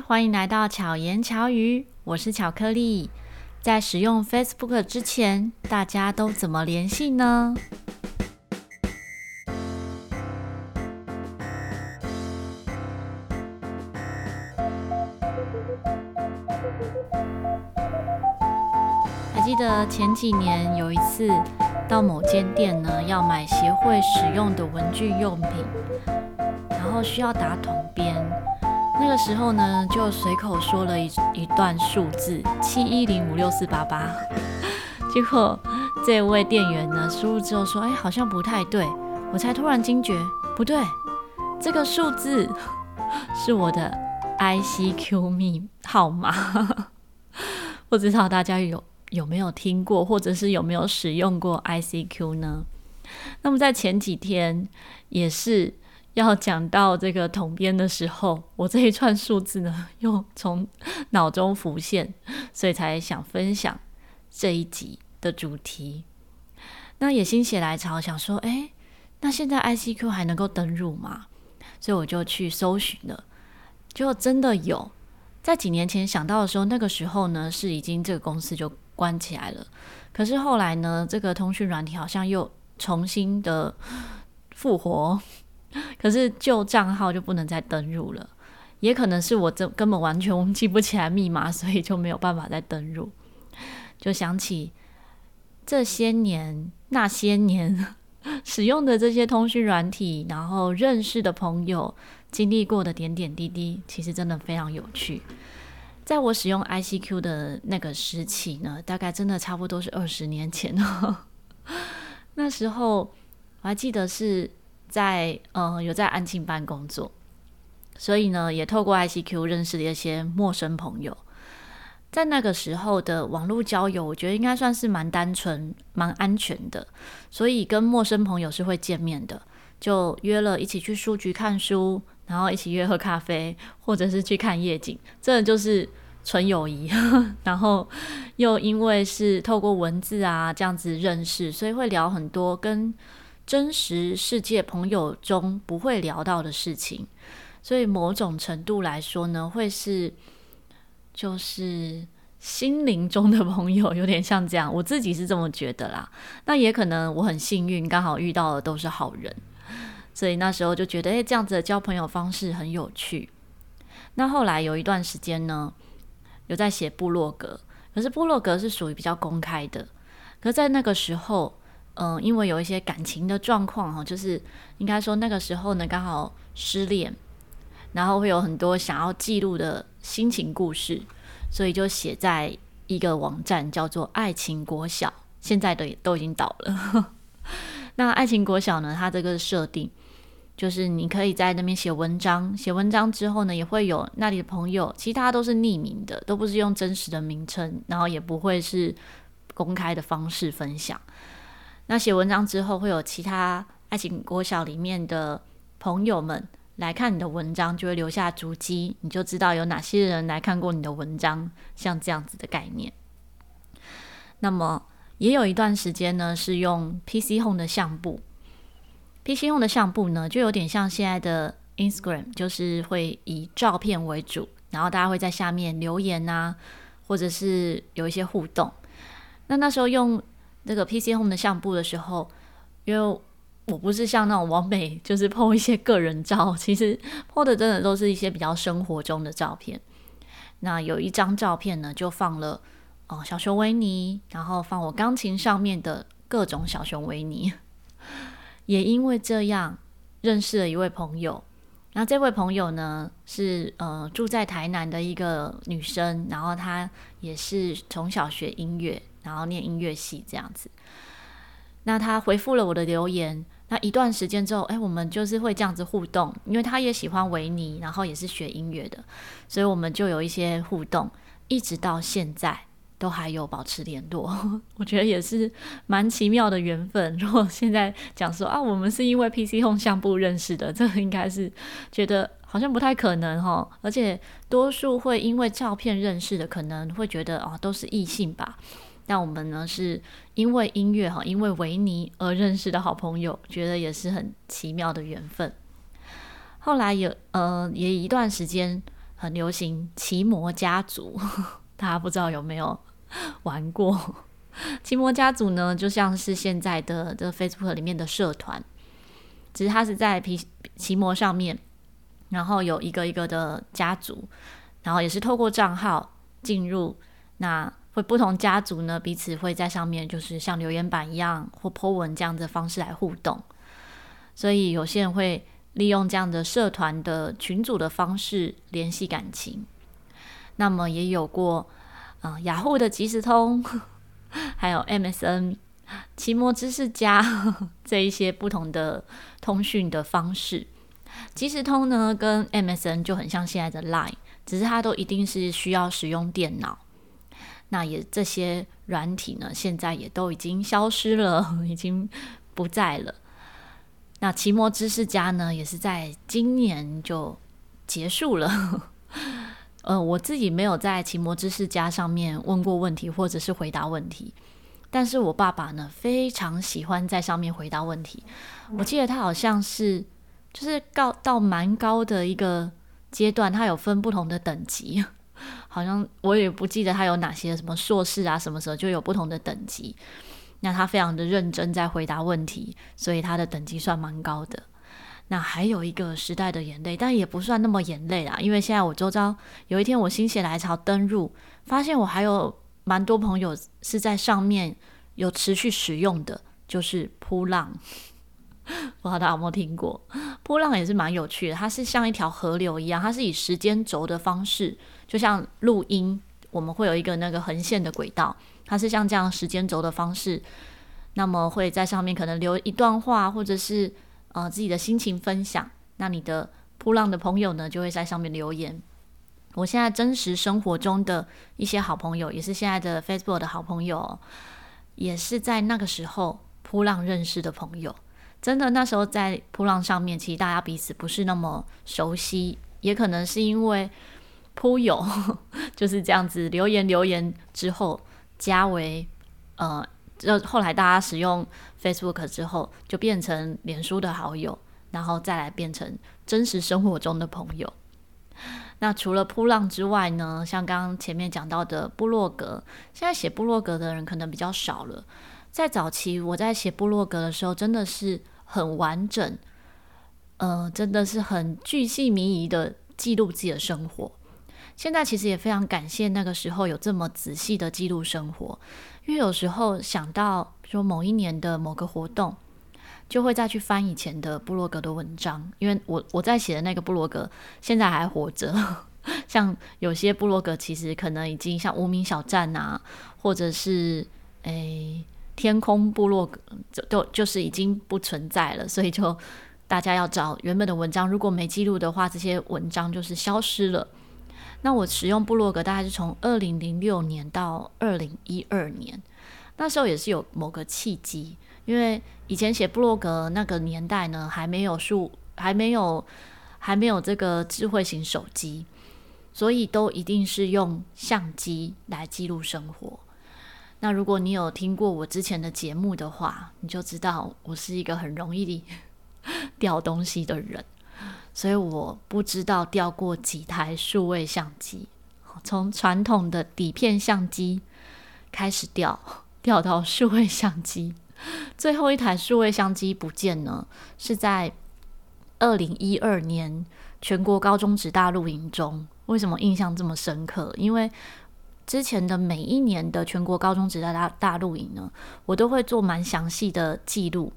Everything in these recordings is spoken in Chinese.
欢迎来到巧言巧语，我是巧克力。在使用 Facebook 之前，大家都怎么联系呢？还记得前几年有一次到某间店呢，要买协会使用的文具用品，然后需要打统编。那个时候呢，就随口说了一一段数字七一零五六四八八，结果这位店员呢输入之后说：“哎，好像不太对。”我才突然惊觉，不对，这个数字 是我的 ICQ 密号码。不知道大家有有没有听过，或者是有没有使用过 ICQ 呢？那么在前几天也是。要讲到这个统编的时候，我这一串数字呢又从脑中浮现，所以才想分享这一集的主题。那也心血来潮，想说，诶，那现在 ICQ 还能够登入吗？所以我就去搜寻了，就真的有。在几年前想到的时候，那个时候呢是已经这个公司就关起来了。可是后来呢，这个通讯软体好像又重新的复活。可是旧账号就不能再登入了，也可能是我这根本完全记不起来密码，所以就没有办法再登入。就想起这些年、那些年 使用的这些通讯软体，然后认识的朋友经历过的点点滴滴，其实真的非常有趣。在我使用 ICQ 的那个时期呢，大概真的差不多是二十年前了。那时候我还记得是。在呃有在安庆班工作，所以呢也透过 ICQ 认识了一些陌生朋友。在那个时候的网络交友，我觉得应该算是蛮单纯、蛮安全的，所以跟陌生朋友是会见面的，就约了一起去书局看书，然后一起约喝咖啡，或者是去看夜景，这就是纯友谊。然后又因为是透过文字啊这样子认识，所以会聊很多跟。真实世界朋友中不会聊到的事情，所以某种程度来说呢，会是就是心灵中的朋友，有点像这样。我自己是这么觉得啦。那也可能我很幸运，刚好遇到的都是好人，所以那时候就觉得，诶，这样子的交朋友方式很有趣。那后来有一段时间呢，有在写部落格，可是部落格是属于比较公开的，可是在那个时候。嗯，因为有一些感情的状况哈，就是应该说那个时候呢，刚好失恋，然后会有很多想要记录的心情故事，所以就写在一个网站叫做“爱情国小”，现在的都已经倒了。那“爱情国小”呢，它这个设定就是你可以在那边写文章，写文章之后呢，也会有那里的朋友，其他都是匿名的，都不是用真实的名称，然后也不会是公开的方式分享。那写文章之后，会有其他爱情国小里面的朋友们来看你的文章，就会留下足迹，你就知道有哪些人来看过你的文章，像这样子的概念。那么也有一段时间呢，是用 PC Home 的相簿，PC Home 的相簿呢，就有点像现在的 Instagram，就是会以照片为主，然后大家会在下面留言啊，或者是有一些互动。那那时候用。那个 PC Home 的相簿的时候，因为我不是像那种完美，就是 po 一些个人照，其实 po 的真的都是一些比较生活中的照片。那有一张照片呢，就放了哦小熊维尼，然后放我钢琴上面的各种小熊维尼。也因为这样认识了一位朋友，那这位朋友呢是呃住在台南的一个女生，然后她也是从小学音乐。然后念音乐系这样子，那他回复了我的留言。那一段时间之后，哎，我们就是会这样子互动，因为他也喜欢维尼，然后也是学音乐的，所以我们就有一些互动，一直到现在都还有保持联络。我觉得也是蛮奇妙的缘分。如果现在讲说啊，我们是因为 PC Home 相簿认识的，这个应该是觉得好像不太可能哈。而且多数会因为照片认识的，可能会觉得哦，都是异性吧。但我们呢，是因为音乐哈，因为维尼而认识的好朋友，觉得也是很奇妙的缘分。后来有呃，也一段时间很流行奇摩家族，大家不知道有没有玩过？奇摩家族呢，就像是现在的这 Facebook 里面的社团，只是它是在皮奇摩上面，然后有一个一个的家族，然后也是透过账号进入，那会不同家族呢，彼此会在上面就是像留言板一样或 po 文这样的方式来互动，所以有些人会。利用这样的社团的群组的方式联系感情，那么也有过嗯、雅虎的即时通，还有 MSN、奇摩知识家这一些不同的通讯的方式。即时通呢，跟 MSN 就很像现在的 Line，只是它都一定是需要使用电脑。那也这些软体呢，现在也都已经消失了，已经不在了。那奇摩知识家呢，也是在今年就结束了。呃，我自己没有在奇摩知识家上面问过问题，或者是回答问题。但是我爸爸呢，非常喜欢在上面回答问题。我记得他好像是就是高到蛮高的一个阶段，他有分不同的等级。好像我也不记得他有哪些什么硕士啊，什么时候就有不同的等级。那他非常的认真在回答问题，所以他的等级算蛮高的。那还有一个时代的眼泪，但也不算那么眼泪啦，因为现在我周遭有一天我心血来潮登入，发现我还有蛮多朋友是在上面有持续使用的，就是扑浪。不知道大家有没有听过？波浪也是蛮有趣的，它是像一条河流一样，它是以时间轴的方式，就像录音，我们会有一个那个横线的轨道。它是像这样时间轴的方式，那么会在上面可能留一段话，或者是呃自己的心情分享。那你的波浪的朋友呢，就会在上面留言。我现在真实生活中的一些好朋友，也是现在的 Facebook 的好朋友，也是在那个时候波浪认识的朋友。真的，那时候在扑浪上面，其实大家彼此不是那么熟悉，也可能是因为扑友 就是这样子留言留言之后。加为呃，就后来大家使用 Facebook 之后，就变成脸书的好友，然后再来变成真实生活中的朋友。那除了扑浪之外呢，像刚刚前面讲到的部落格，现在写部落格的人可能比较少了。在早期我在写部落格的时候，真的是很完整，呃，真的是很巨细靡遗的记录自己的生活。现在其实也非常感谢那个时候有这么仔细的记录生活，因为有时候想到说某一年的某个活动，就会再去翻以前的部落格的文章，因为我我在写的那个部落格现在还活着，像有些部落格其实可能已经像无名小站啊，或者是诶天空部落就都就是已经不存在了，所以就大家要找原本的文章，如果没记录的话，这些文章就是消失了。那我使用部落格大概是从二零零六年到二零一二年，那时候也是有某个契机，因为以前写部落格那个年代呢，还没有数，还没有，还没有这个智慧型手机，所以都一定是用相机来记录生活。那如果你有听过我之前的节目的话，你就知道我是一个很容易 掉东西的人。所以我不知道掉过几台数位相机，从传统的底片相机开始掉，掉到数位相机，最后一台数位相机不见了，是在二零一二年全国高中职大露营中。为什么印象这么深刻？因为之前的每一年的全国高中职大大大露营呢，我都会做蛮详细的记录，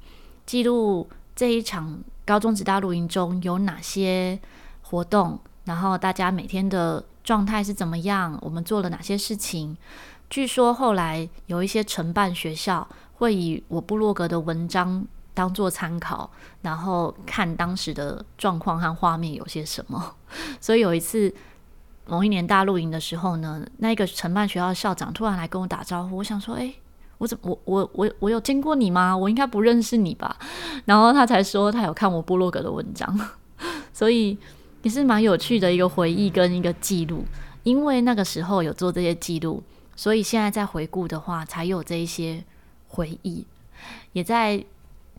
记录这一场。高中职大露营中有哪些活动？然后大家每天的状态是怎么样？我们做了哪些事情？据说后来有一些承办学校会以我部落格的文章当做参考，然后看当时的状况和画面有些什么。所以有一次某一年大露营的时候呢，那个承办学校的校长突然来跟我打招呼，我想说，诶。我怎么我我我我有见过你吗？我应该不认识你吧？然后他才说他有看我部落格的文章，所以也是蛮有趣的一个回忆跟一个记录。因为那个时候有做这些记录，所以现在再回顾的话，才有这一些回忆。也在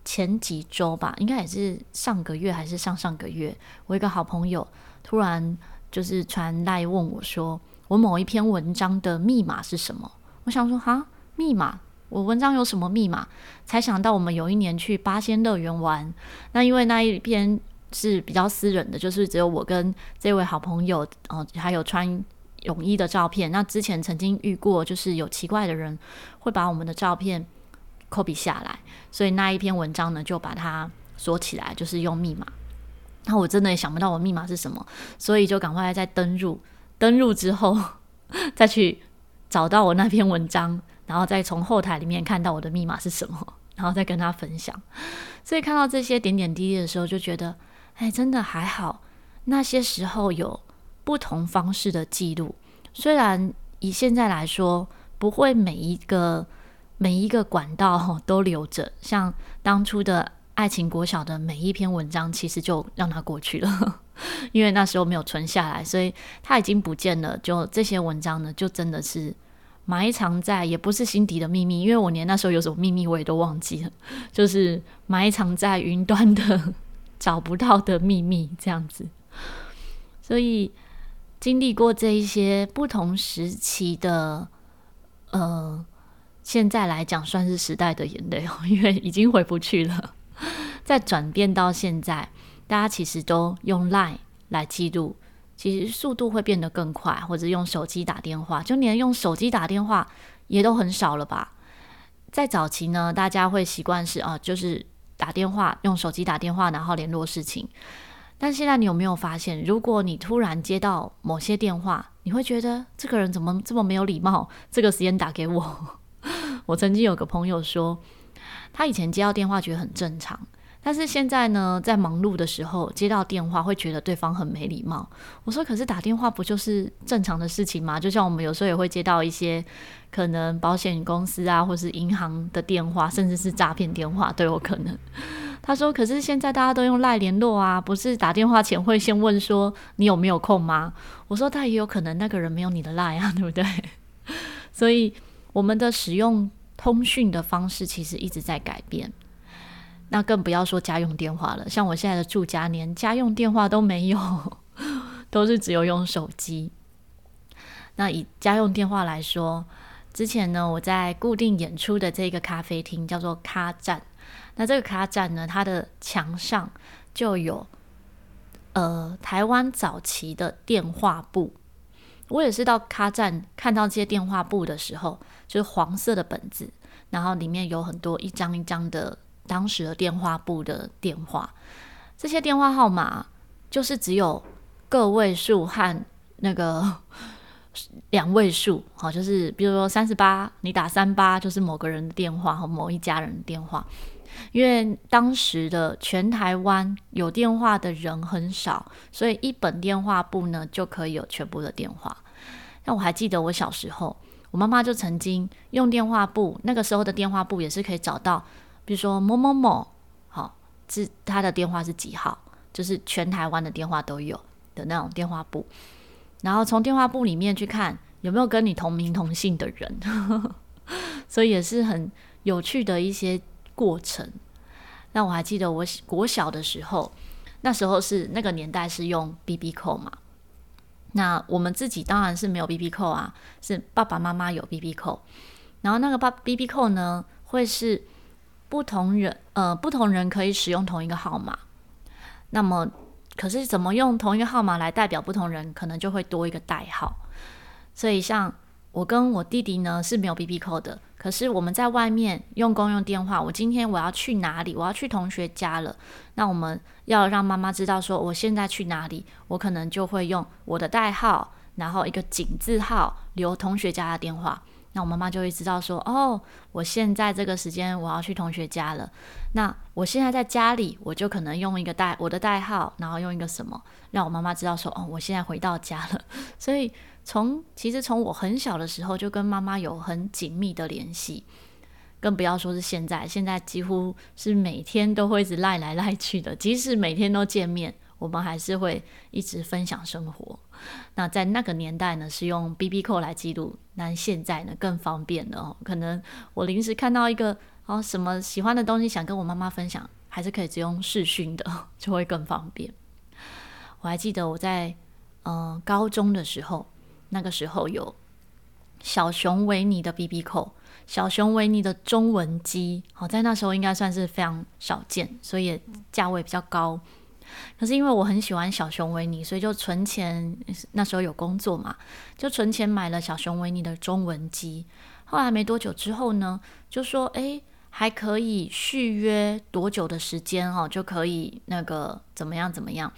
前几周吧，应该也是上个月还是上上个月，我一个好朋友突然就是传来问我说，我某一篇文章的密码是什么？我想说哈，密码，我文章有什么密码？才想到我们有一年去八仙乐园玩，那因为那一篇是比较私人的，就是只有我跟这位好朋友哦、还有穿泳衣的照片。那之前曾经遇过，就是有奇怪的人会把我们的照片 copy 下来，所以那一篇文章呢就把它锁起来，就是用密码。那我真的也想不到我密码是什么，所以就赶快再登入。登入之后，再去找到我那篇文章，然后再从后台里面看到我的密码是什么，然后再跟他分享。所以看到这些点点滴滴的时候，就觉得，哎，真的还好。那些时候有不同方式的记录，虽然以现在来说，不会每一个每一个管道都留着，像当初的。爱情国小的每一篇文章，其实就让它过去了，因为那时候没有存下来，所以它已经不见了。就这些文章呢，就真的是埋藏在，也不是心底的秘密，因为我连那时候有什么秘密我也都忘记了，就是埋藏在云端的 找不到的秘密这样子。所以经历过这一些不同时期的，呃，现在来讲算是时代的眼泪哦，因为已经回不去了。再转变到现在，大家其实都用 Line 来记录，其实速度会变得更快，或者用手机打电话，就连用手机打电话也都很少了吧？在早期呢，大家会习惯是啊，就是打电话，用手机打电话，然后联络事情。但现在你有没有发现，如果你突然接到某些电话，你会觉得这个人怎么这么没有礼貌？这个时间打给我，我曾经有个朋友说。他以前接到电话觉得很正常，但是现在呢，在忙碌的时候接到电话会觉得对方很没礼貌。我说：“可是打电话不就是正常的事情吗？就像我们有时候也会接到一些可能保险公司啊，或是银行的电话，甚至是诈骗电话都有可能。”他说：“可是现在大家都用赖联络啊，不是打电话前会先问说你有没有空吗？”我说：“他也有可能那个人没有你的赖啊，对不对？” 所以我们的使用。通讯的方式其实一直在改变，那更不要说家用电话了。像我现在的住家，连家用电话都没有，都是只有用手机。那以家用电话来说，之前呢，我在固定演出的这个咖啡厅叫做咖站，那这个咖站呢，它的墙上就有呃台湾早期的电话簿。我也是到咖站看到这些电话簿的时候，就是黄色的本子，然后里面有很多一张一张的当时的电话簿的电话。这些电话号码就是只有个位数和那个 两位数，好，就是比如说三十八，你打三八就是某个人的电话和某一家人的电话。因为当时的全台湾有电话的人很少，所以一本电话簿呢就可以有全部的电话。那我还记得我小时候，我妈妈就曾经用电话簿，那个时候的电话簿也是可以找到，比如说某某某，好，是他的电话是几号，就是全台湾的电话都有的那种电话簿。然后从电话簿里面去看有没有跟你同名同姓的人，所以也是很有趣的一些。过程，那我还记得我国小的时候，那时候是那个年代是用 BB 扣嘛，那我们自己当然是没有 BB 扣啊，是爸爸妈妈有 BB 扣然后那个爸 BB 扣呢，会是不同人呃不同人可以使用同一个号码，那么可是怎么用同一个号码来代表不同人，可能就会多一个代号，所以像我跟我弟弟呢是没有 B B 扣的。可是我们在外面用公用电话，我今天我要去哪里？我要去同学家了。那我们要让妈妈知道说我现在去哪里，我可能就会用我的代号，然后一个井字号留同学家的电话。那我妈妈就会知道说，哦，我现在这个时间我要去同学家了。那我现在在家里，我就可能用一个代我的代号，然后用一个什么，让我妈妈知道说，哦，我现在回到家了。所以。从其实从我很小的时候就跟妈妈有很紧密的联系，更不要说是现在，现在几乎是每天都会一直赖来赖去的。即使每天都见面，我们还是会一直分享生活。那在那个年代呢，是用 BB Call 来记录，那现在呢更方便了哦。可能我临时看到一个哦什么喜欢的东西，想跟我妈妈分享，还是可以只用视讯的，就会更方便。我还记得我在。呃高中的时候，那个时候有小熊维尼的 BB 扣，小熊维尼的中文机，好，在那时候应该算是非常少见，所以价位比较高。可是因为我很喜欢小熊维尼，所以就存钱。那时候有工作嘛，就存钱买了小熊维尼的中文机。后来没多久之后呢，就说诶，还可以续约多久的时间哦，就可以那个怎么样怎么样。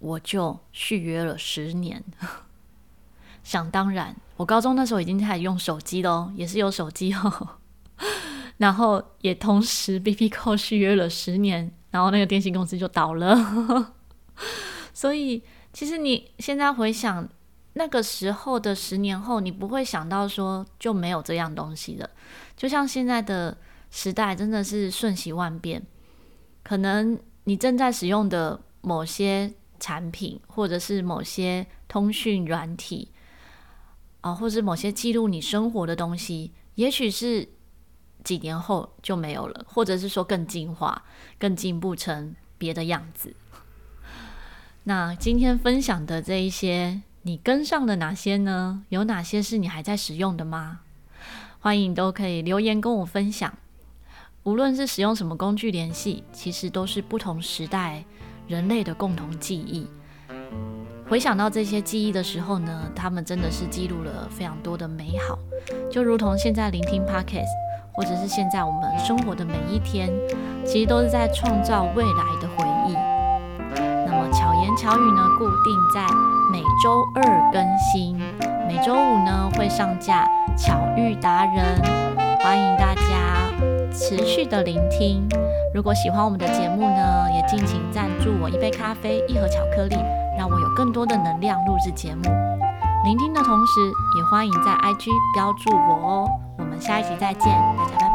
我就续约了十年。想当然，我高中那时候已经开始用手机了哦，也是有手机哦。然后也同时 B B 扣续约了十年。然后那个电信公司就倒了，所以其实你现在回想那个时候的十年后，你不会想到说就没有这样东西了。就像现在的时代真的是瞬息万变，可能你正在使用的某些产品，或者是某些通讯软体啊，或是某些记录你生活的东西，也许是。几年后就没有了，或者是说更进化、更进步成别的样子。那今天分享的这一些，你跟上了哪些呢？有哪些是你还在使用的吗？欢迎都可以留言跟我分享。无论是使用什么工具联系，其实都是不同时代人类的共同记忆。回想到这些记忆的时候呢，他们真的是记录了非常多的美好，就如同现在聆听 Podcast。或者是现在我们生活的每一天，其实都是在创造未来的回忆。那么巧言巧语呢，固定在每周二更新，每周五呢会上架巧遇达人，欢迎大家持续的聆听。如果喜欢我们的节目呢，也敬请赞助我一杯咖啡、一盒巧克力，让我有更多的能量录制节目。聆听的同时，也欢迎在 IG 标注我哦。我们下一集再见，大家拜拜。